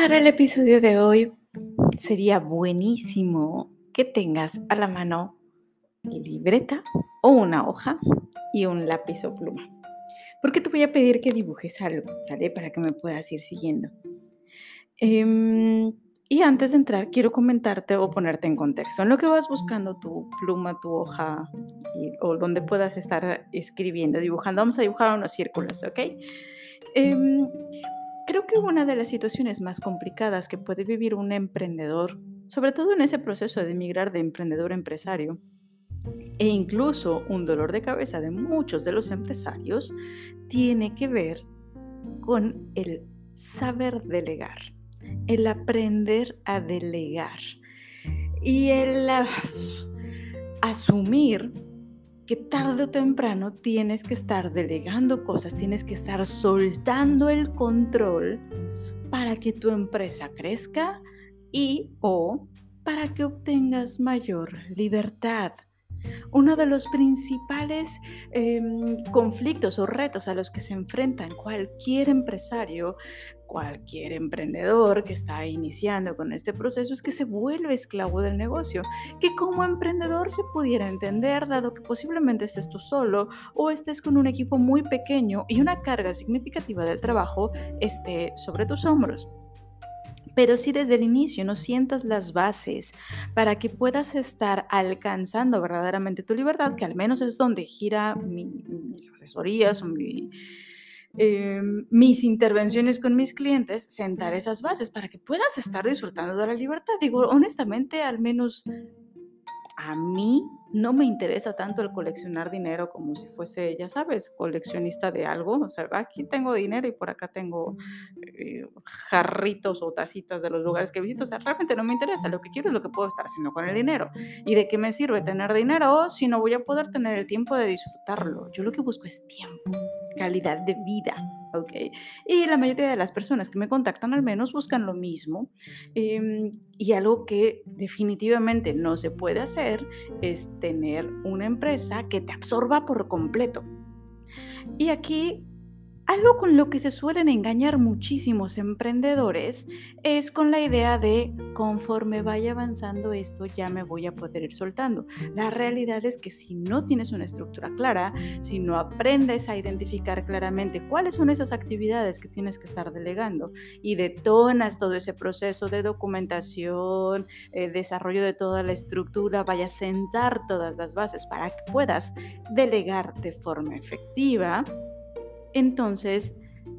Para el episodio de hoy sería buenísimo que tengas a la mano libreta o una hoja y un lápiz o pluma. Porque te voy a pedir que dibujes algo, ¿sale? Para que me puedas ir siguiendo. Em, y antes de entrar, quiero comentarte o ponerte en contexto en lo que vas buscando tu pluma, tu hoja o donde puedas estar escribiendo, dibujando. Vamos a dibujar unos círculos, ¿ok? Em, creo que una de las situaciones más complicadas que puede vivir un emprendedor, sobre todo en ese proceso de emigrar de emprendedor a empresario, e incluso un dolor de cabeza de muchos de los empresarios, tiene que ver con el saber delegar, el aprender a delegar y el ah, asumir que tarde o temprano tienes que estar delegando cosas, tienes que estar soltando el control para que tu empresa crezca y o para que obtengas mayor libertad. Uno de los principales em, conflictos o retos a los que se enfrentan cualquier empresario, cualquier emprendedor que está iniciando con este proceso es que se vuelve esclavo del negocio, que como emprendedor se pudiera entender, dado que posiblemente estés tú solo o estés con un equipo muy pequeño y una carga significativa del trabajo esté sobre tus hombros. Pero si desde el inicio no sientas las bases para que puedas estar alcanzando verdaderamente tu libertad, que al menos es donde gira mis asesorías o em, mis intervenciones con mis clientes, sentar esas bases para que puedas estar disfrutando de la libertad. Digo, honestamente, al menos a mí no me interesa tanto el coleccionar dinero como si fuese, ya sabes, coleccionista de algo. O sea, aquí tengo dinero y por acá tengo eh, jarritos o tacitas de los lugares que visito. O sea, realmente no me interesa. Lo que quiero es lo que puedo estar haciendo con el dinero. ¿Y de qué me sirve tener dinero si no voy a poder tener el tiempo de disfrutarlo? Yo lo que busco es tiempo, calidad de vida. ¿ok? Y la mayoría de las personas que me contactan al menos buscan lo mismo. Em, y algo que definitivamente no se puede hacer es tener una empresa que te absorba por completo. Y aquí algo con lo que se suelen engañar muchísimos emprendedores es con la idea de conforme vaya avanzando esto ya me voy a poder ir soltando. La realidad es que si no tienes una estructura clara, si no aprendes a identificar claramente cuáles son esas actividades que tienes que estar delegando y detonas todo ese proceso de documentación, eh, desarrollo de toda la estructura, vaya a sentar todas las bases para que puedas delegar de forma efectiva, entonces,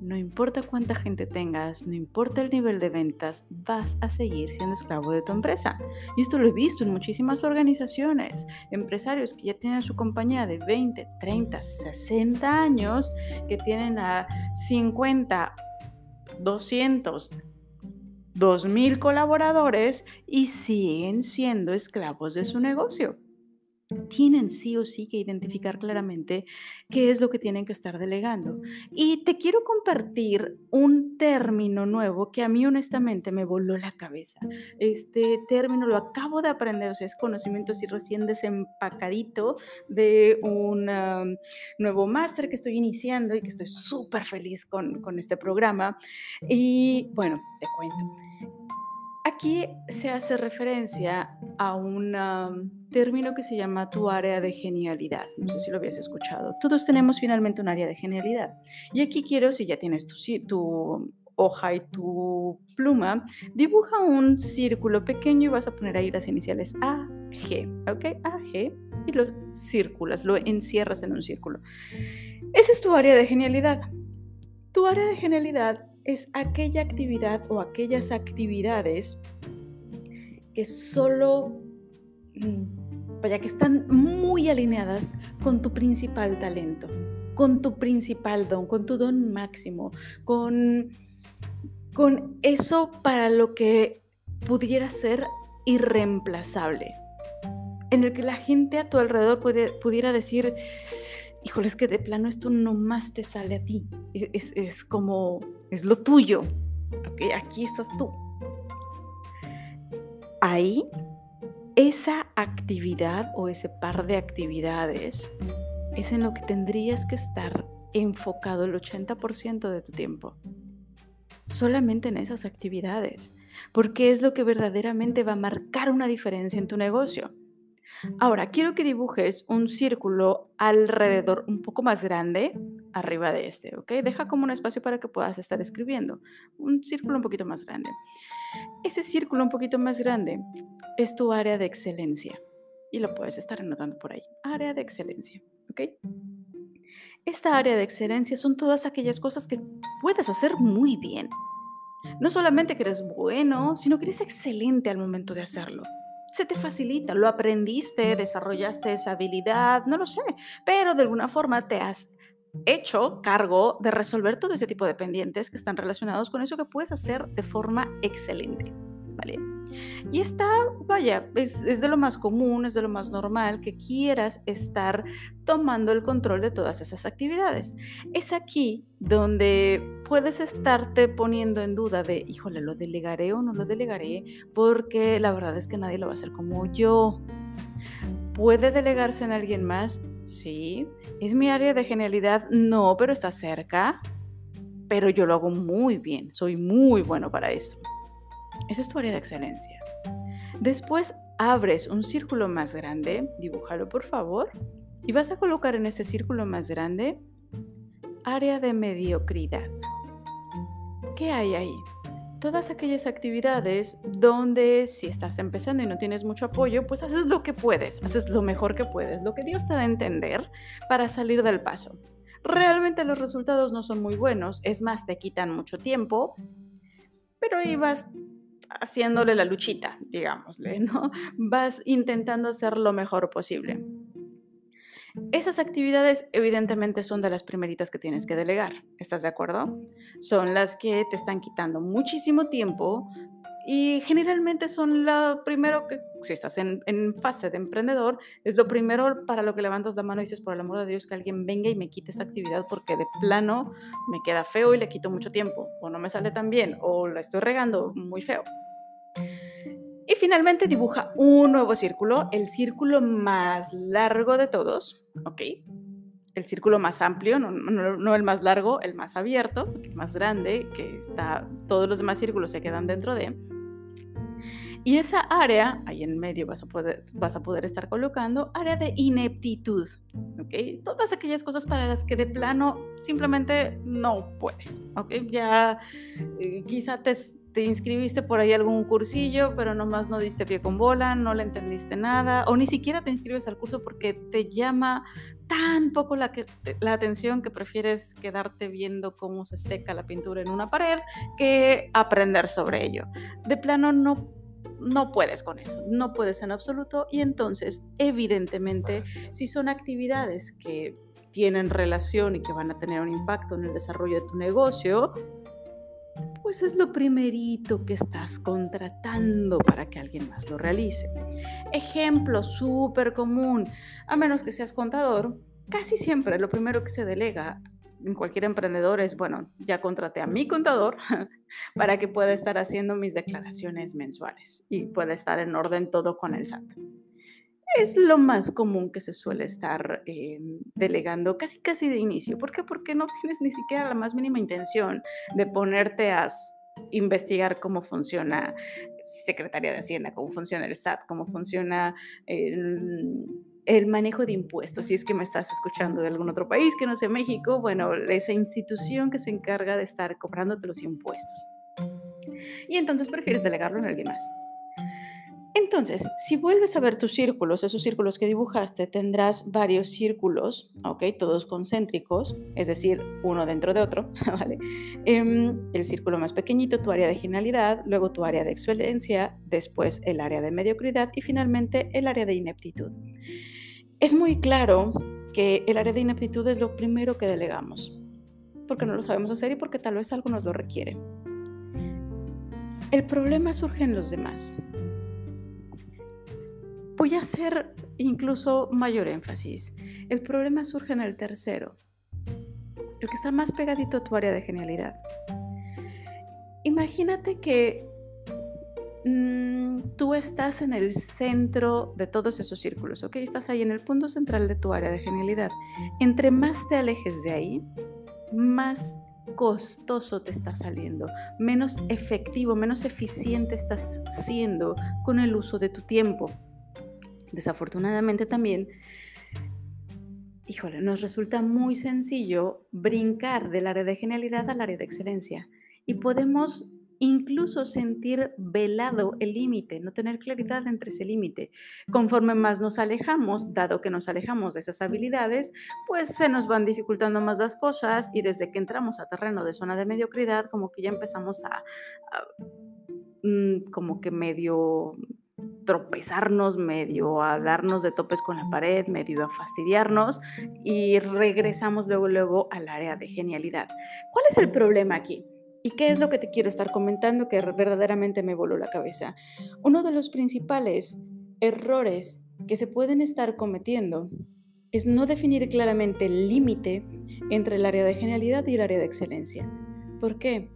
no importa cuánta gente tengas, no importa el nivel de ventas, vas a seguir siendo esclavo de tu empresa. Y esto lo he visto en muchísimas organizaciones, empresarios que ya tienen su compañía de 20, 30, 60 años, que tienen a 50, 200, 2000 colaboradores y siguen siendo esclavos de su negocio tienen sí o sí que identificar claramente qué es lo que tienen que estar delegando. Y te quiero compartir un término nuevo que a mí honestamente me voló la cabeza. Este término lo acabo de aprender, o sea, es conocimiento así recién desempacadito de un nuevo máster que estoy iniciando y que estoy súper feliz con, con este programa. Y bueno, te cuento. Aquí se hace referencia a un término que se llama tu área de genialidad. No sé si lo habías escuchado. Todos tenemos finalmente un área de genialidad. Y aquí quiero, si ya tienes tu, hoja y tu pluma, dibuja un círculo pequeño y vas a poner ahí las iniciales A, G, ¿ok? A, G, y lo círculas, lo encierras en un círculo. Esa es tu área de genialidad. Tu área de genialidad es aquella actividad o aquellas actividades que solo, mm, vaya, que están muy alineadas con tu principal talento, con tu principal don, con tu don máximo, con, con eso para lo que pudiera ser irreemplazable, en el que la gente a tu alrededor pudiera decir, híjole, es que de plano esto nomás te sale a ti. Es, como, es lo tuyo. Okay, aquí estás tú. Ahí, esa actividad o ese par de actividades es en lo que tendrías que estar enfocado el 80% de tu tiempo. solamente en esas actividades, porque es lo que verdaderamente va a marcar una diferencia en tu negocio. Ahora, quiero que dibujes un círculo alrededor un poco más grande, arriba de este, ¿ok? Deja como un espacio para que puedas estar escribiendo. Un círculo un poquito más grande. Ese círculo un poquito más grande es tu área de excelencia. Y lo puedes estar anotando por ahí. Área de excelencia, ¿ok? Esta área de excelencia son todas aquellas cosas que puedes hacer muy bien. No solamente que eres bueno, sino que eres excelente al momento de hacerlo se te facilita, lo aprendiste, desarrollaste esa habilidad, no lo sé, pero de alguna forma te has hecho cargo de resolver todo ese tipo de pendientes que están relacionados con eso que puedes hacer de forma excelente, ¿vale? Y está, vaya, es, es, de lo más común, es de lo más normal que quieras estar tomando el control de todas esas actividades. Es aquí donde puedes estarte poniendo en duda de, híjole, ¿lo delegaré o no lo delegaré? Porque la verdad es que nadie lo va a hacer como yo. ¿Puede delegarse en alguien más? Sí. ¿Es mi área de genialidad? No, pero está cerca. Pero yo lo hago muy bien, soy muy bueno para eso. Esa es tu área de excelencia. Después abres un círculo más grande, dibújalo por favor, y vas a colocar en este círculo más grande área de mediocridad. ¿Qué hay ahí? Todas aquellas actividades donde si estás empezando y no tienes mucho apoyo, pues haces lo que puedes, haces lo mejor que puedes, lo que Dios te da a entender para salir del paso. Realmente los resultados no son muy buenos, es más, te quitan mucho tiempo, pero ahí vas haciéndole la luchita, digámosle, ¿no? Vas intentando hacer lo mejor posible. Esas actividades evidentemente son de las primeritas que tienes que delegar, ¿estás de acuerdo? Son las que te están quitando muchísimo tiempo y generalmente son lo primero que, si estás en, en, fase de emprendedor, es lo primero para lo que levantas la mano y dices, por el amor de Dios, que alguien venga y me quite esta actividad porque de plano me queda feo y le quito mucho tiempo, o no me sale tan bien, o la estoy regando muy feo. Y finalmente dibuja un nuevo círculo, el círculo más largo de todos, ¿ok? El círculo más amplio, no, el más largo, el más abierto, el más grande, que está, todos los demás círculos se quedan dentro de. Y esa área, ahí en medio vas a poder, vas a poder estar colocando área de ineptitud, ¿ok? Todas aquellas cosas para las que de plano simplemente no puedes, ¿ok? Ya eh, quizá te, te inscribiste por ahí algún cursillo, pero nomás no diste pie con bola, no le entendiste nada, o ni siquiera te inscribes al curso porque te llama tan poco la, la atención que prefieres quedarte viendo cómo se seca la pintura en una pared que aprender sobre ello. De plano no no puedes con eso, no puedes en absoluto y entonces evidentemente si son actividades que tienen relación y que van a tener un impacto en el desarrollo de tu negocio, pues es lo primerito que estás contratando para que alguien más lo realice. Ejemplo súper común, a menos que seas contador, casi siempre lo primero que se delega en cualquier emprendedor es, bueno, ya contraté a mi contador para que pueda estar haciendo mis declaraciones mensuales y pueda estar en orden todo con el SAT. Es lo más común que se suele estar eh, delegando casi casi de inicio. ¿Por qué? Porque no tienes ni siquiera la más mínima intención de ponerte a investigar cómo funciona Secretaría de Hacienda, cómo funciona el SAT, cómo funciona el el manejo de impuestos. Si es que me estás escuchando de algún otro país que no sea México, bueno, esa institución que se encarga de estar cobrándote los impuestos. Y entonces prefieres delegarlo en alguien más. Entonces, si vuelves a ver tus círculos, esos círculos que dibujaste, tendrás varios círculos, ¿ok? Todos concéntricos, es decir, uno dentro de otro, ¿vale? Em, el círculo más pequeñito, tu área de genialidad, luego tu área de excelencia, después el área de mediocridad y finalmente el área de ineptitud. Es muy claro que el área de ineptitud es lo primero que delegamos, porque no lo sabemos hacer y porque tal vez algo nos lo requiere. El problema surge en los demás Voy a hacer incluso mayor énfasis. El problema surge en el tercero, el que está más pegadito a tu área de genialidad. Imagínate que mm, tú estás en el centro de todos esos círculos, ¿ok? Estás ahí en el punto central de tu área de genialidad. Entre más te alejes de ahí, más costoso te está saliendo, menos efectivo, menos eficiente estás siendo con el uso de tu tiempo. Desafortunadamente también, híjole, nos resulta muy sencillo brincar del área de genialidad al área de excelencia y podemos incluso sentir velado el límite, no tener claridad entre ese límite. Conforme más nos alejamos, dado que nos alejamos de esas habilidades, pues se nos van dificultando más las cosas y desde que entramos a terreno de zona de mediocridad, como que ya empezamos a, mm, como que medio tropezarnos, medio a darnos de topes con la pared, medio a fastidiarnos y regresamos luego, luego al área de genialidad. ¿Cuál es el problema aquí? ¿Y qué es lo que te quiero estar comentando que verdaderamente me voló la cabeza? Uno de los principales errores que se pueden estar cometiendo es no definir claramente el límite entre el área de genialidad y el área de excelencia. ¿Por qué?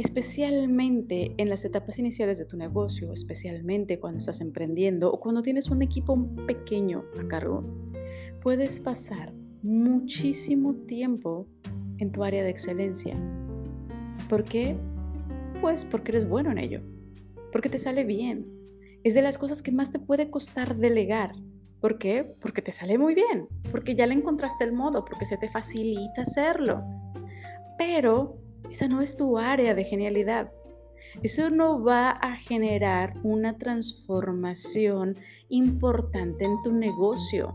Especialmente en las etapas iniciales de tu negocio, especialmente cuando estás emprendiendo o cuando tienes un equipo pequeño a cargo, puedes pasar muchísimo tiempo en tu área de excelencia ¿Por qué? Pues porque eres bueno en ello, porque te sale bien. Es de las cosas que más te puede costar delegar. ¿Por qué? Porque te sale muy bien, porque ya le encontraste el modo, porque se te facilita hacerlo. Pero esa no es tu área de genialidad. Eso no va a generar una transformación importante en tu negocio.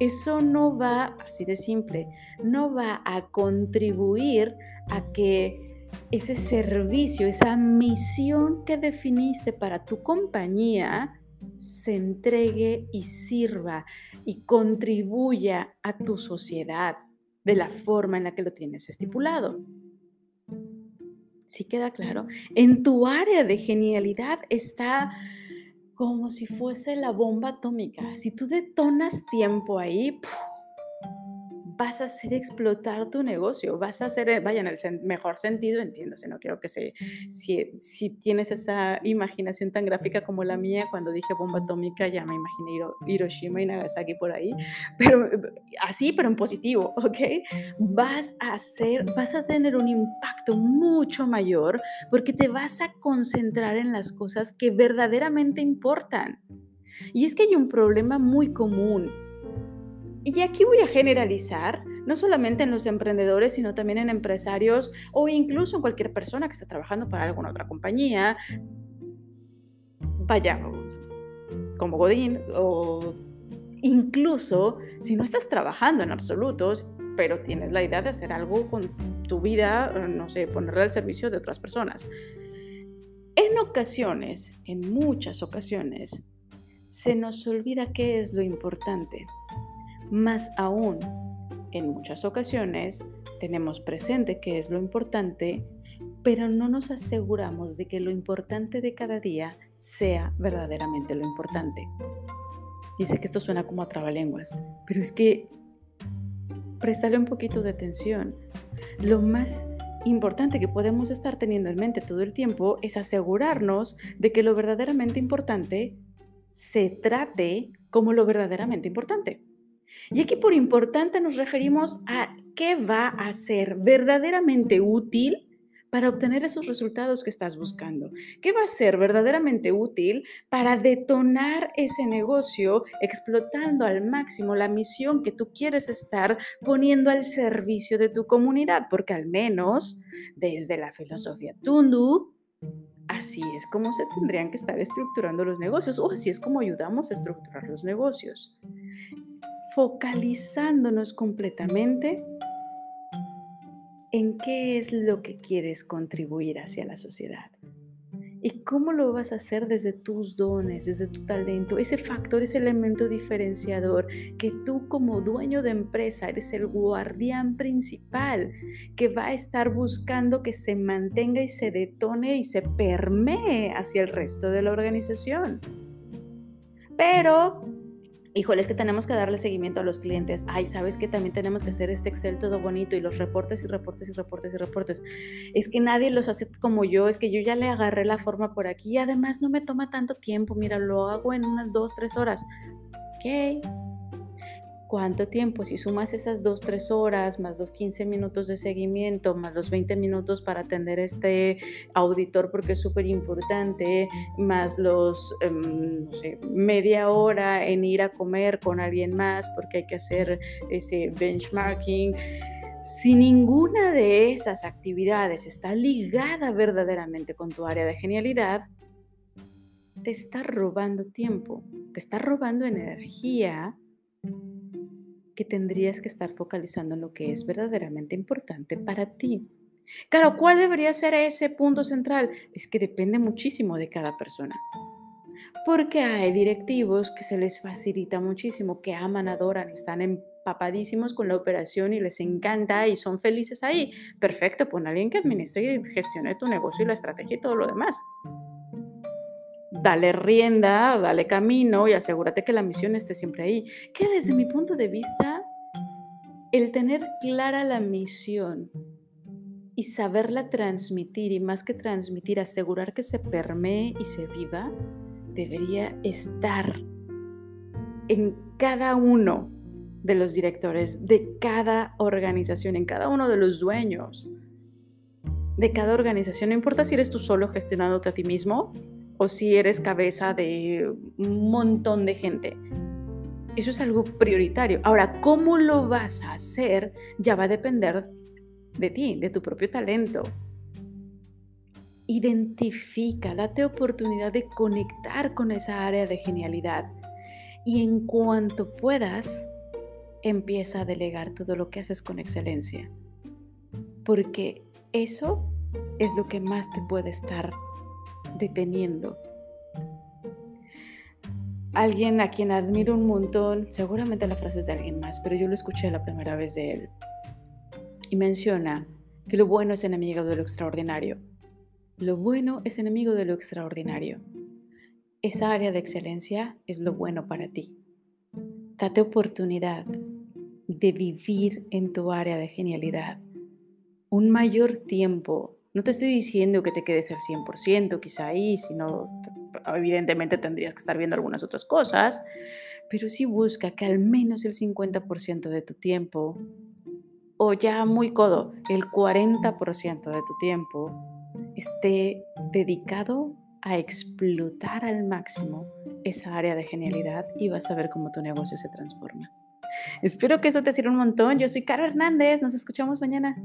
Eso no va, así de simple, no va a contribuir a que ese servicio, esa misión que definiste para tu compañía se entregue y sirva y contribuya a tu sociedad de la forma en la que lo tienes estipulado. ¿Sí queda claro? En tu área de genialidad está como si fuese la bomba atómica. Si tú detonas tiempo ahí, vas a hacer explotar tu negocio, vas a hacer, vaya, en el mejor sentido, entiéndase, no quiero que se, si, si, tienes esa imaginación tan gráfica como la mía, cuando dije bomba atómica ya me imaginé Hiroshima y Nagasaki por ahí, pero así, pero en positivo, ¿ok? Vas a hacer, vas a tener un impacto mucho mayor porque te vas a concentrar en las cosas que verdaderamente importan. Y es que hay un problema muy común y aquí voy a generalizar, no solamente en los emprendedores, sino también en empresarios o incluso en cualquier persona que esté trabajando para alguna otra compañía. Vaya, como Godín, o incluso si no estás trabajando en absolutos, pero tienes la idea de hacer algo con tu vida, no sé, ponerla al servicio de otras personas. En ocasiones, en muchas ocasiones, se nos olvida qué es lo importante. Más aún, en muchas ocasiones tenemos presente qué es lo importante, pero no nos aseguramos de que lo importante de cada día sea verdaderamente lo importante. Dice que esto suena como a trabalenguas, pero es que prestarle un poquito de atención. Lo más importante que podemos estar teniendo en mente todo el tiempo es asegurarnos de que lo verdaderamente importante se trate como lo verdaderamente importante. Y aquí por importante nos referimos a qué va a ser verdaderamente útil para obtener esos resultados que estás buscando? ¿Qué va a ser verdaderamente útil para detonar ese negocio explotando al máximo la misión que tú quieres estar poniendo al servicio de tu comunidad? Porque al menos desde la filosofía Tundu, así es como se tendrían que estar estructurando los negocios o así es como ayudamos a estructurar los negocios focalizándonos completamente en qué es lo que quieres contribuir hacia la sociedad. ¿Y cómo lo vas a hacer desde tus dones, desde tu talento? Ese factor, ese elemento diferenciador que tú como dueño de empresa eres el guardián principal que va a estar buscando que se mantenga y se detone y se permee hacia el resto de la organización. Pero híjole, es que tenemos que darle seguimiento a los clientes. Ay, ¿sabes que también tenemos que hacer este Excel todo bonito y los reportes y reportes y reportes y reportes? Es que nadie los hace como yo, es que yo ya le agarré la forma por aquí y además no me toma tanto tiempo. Mira, lo hago en unas dos, tres horas. Ok. ¿Cuánto tiempo? Si sumas esas dos, tres horas, más los 15 minutos de seguimiento, más los 20 minutos para atender este auditor porque es súper importante, más los, em, no sé, media hora en ir a comer con alguien más porque hay que hacer ese benchmarking. Si ninguna de esas actividades está ligada verdaderamente con tu área de genialidad, te está robando tiempo, te está robando energía que tendrías que estar focalizando en lo que es verdaderamente importante para ti. Claro, ¿cuál debería ser ese punto central? Es que depende muchísimo de cada persona. Porque hay directivos que se les facilita muchísimo, que aman, adoran, están empapadísimos con la operación y les encanta y son felices ahí. Perfecto, pon a alguien que administre y gestione tu negocio y la estrategia y todo lo demás dale rienda, dale camino y asegúrate que la misión esté siempre ahí. Que desde mi punto de vista, el tener clara la misión y saberla transmitir y más que transmitir, asegurar que se permee y se viva, debería estar en cada uno de los directores, de cada organización, en cada uno de los dueños de cada organización. No importa si eres tú solo gestionándote a ti mismo o si eres cabeza de un montón de gente. Eso es algo prioritario. Ahora, ¿cómo lo vas a hacer? Ya va a depender de ti, de tu propio talento. Identifica, date oportunidad de conectar con esa área de genialidad. Y en cuanto puedas, empieza a delegar todo lo que haces con excelencia. Porque eso es lo que más te puede estar deteniendo. Alguien a quien admiro un montón, seguramente la frase es de alguien más, pero yo lo escuché la primera vez de él. Y menciona que lo bueno es enemigo de lo extraordinario. Lo bueno es enemigo de lo extraordinario. Esa área de excelencia es lo bueno para ti. Date oportunidad de vivir en tu área de genialidad un mayor tiempo no te estoy diciendo que te quedes al 100%, quizá ahí, sino evidentemente tendrías que estar viendo algunas otras cosas, pero sí busca que al menos el 50% de tu tiempo, o ya muy codo, el 40% de tu tiempo, esté dedicado a explotar al máximo esa área de genialidad y vas a ver cómo tu negocio se transforma. Espero que eso te sirva un montón. Yo soy Cara Hernández. Nos escuchamos mañana.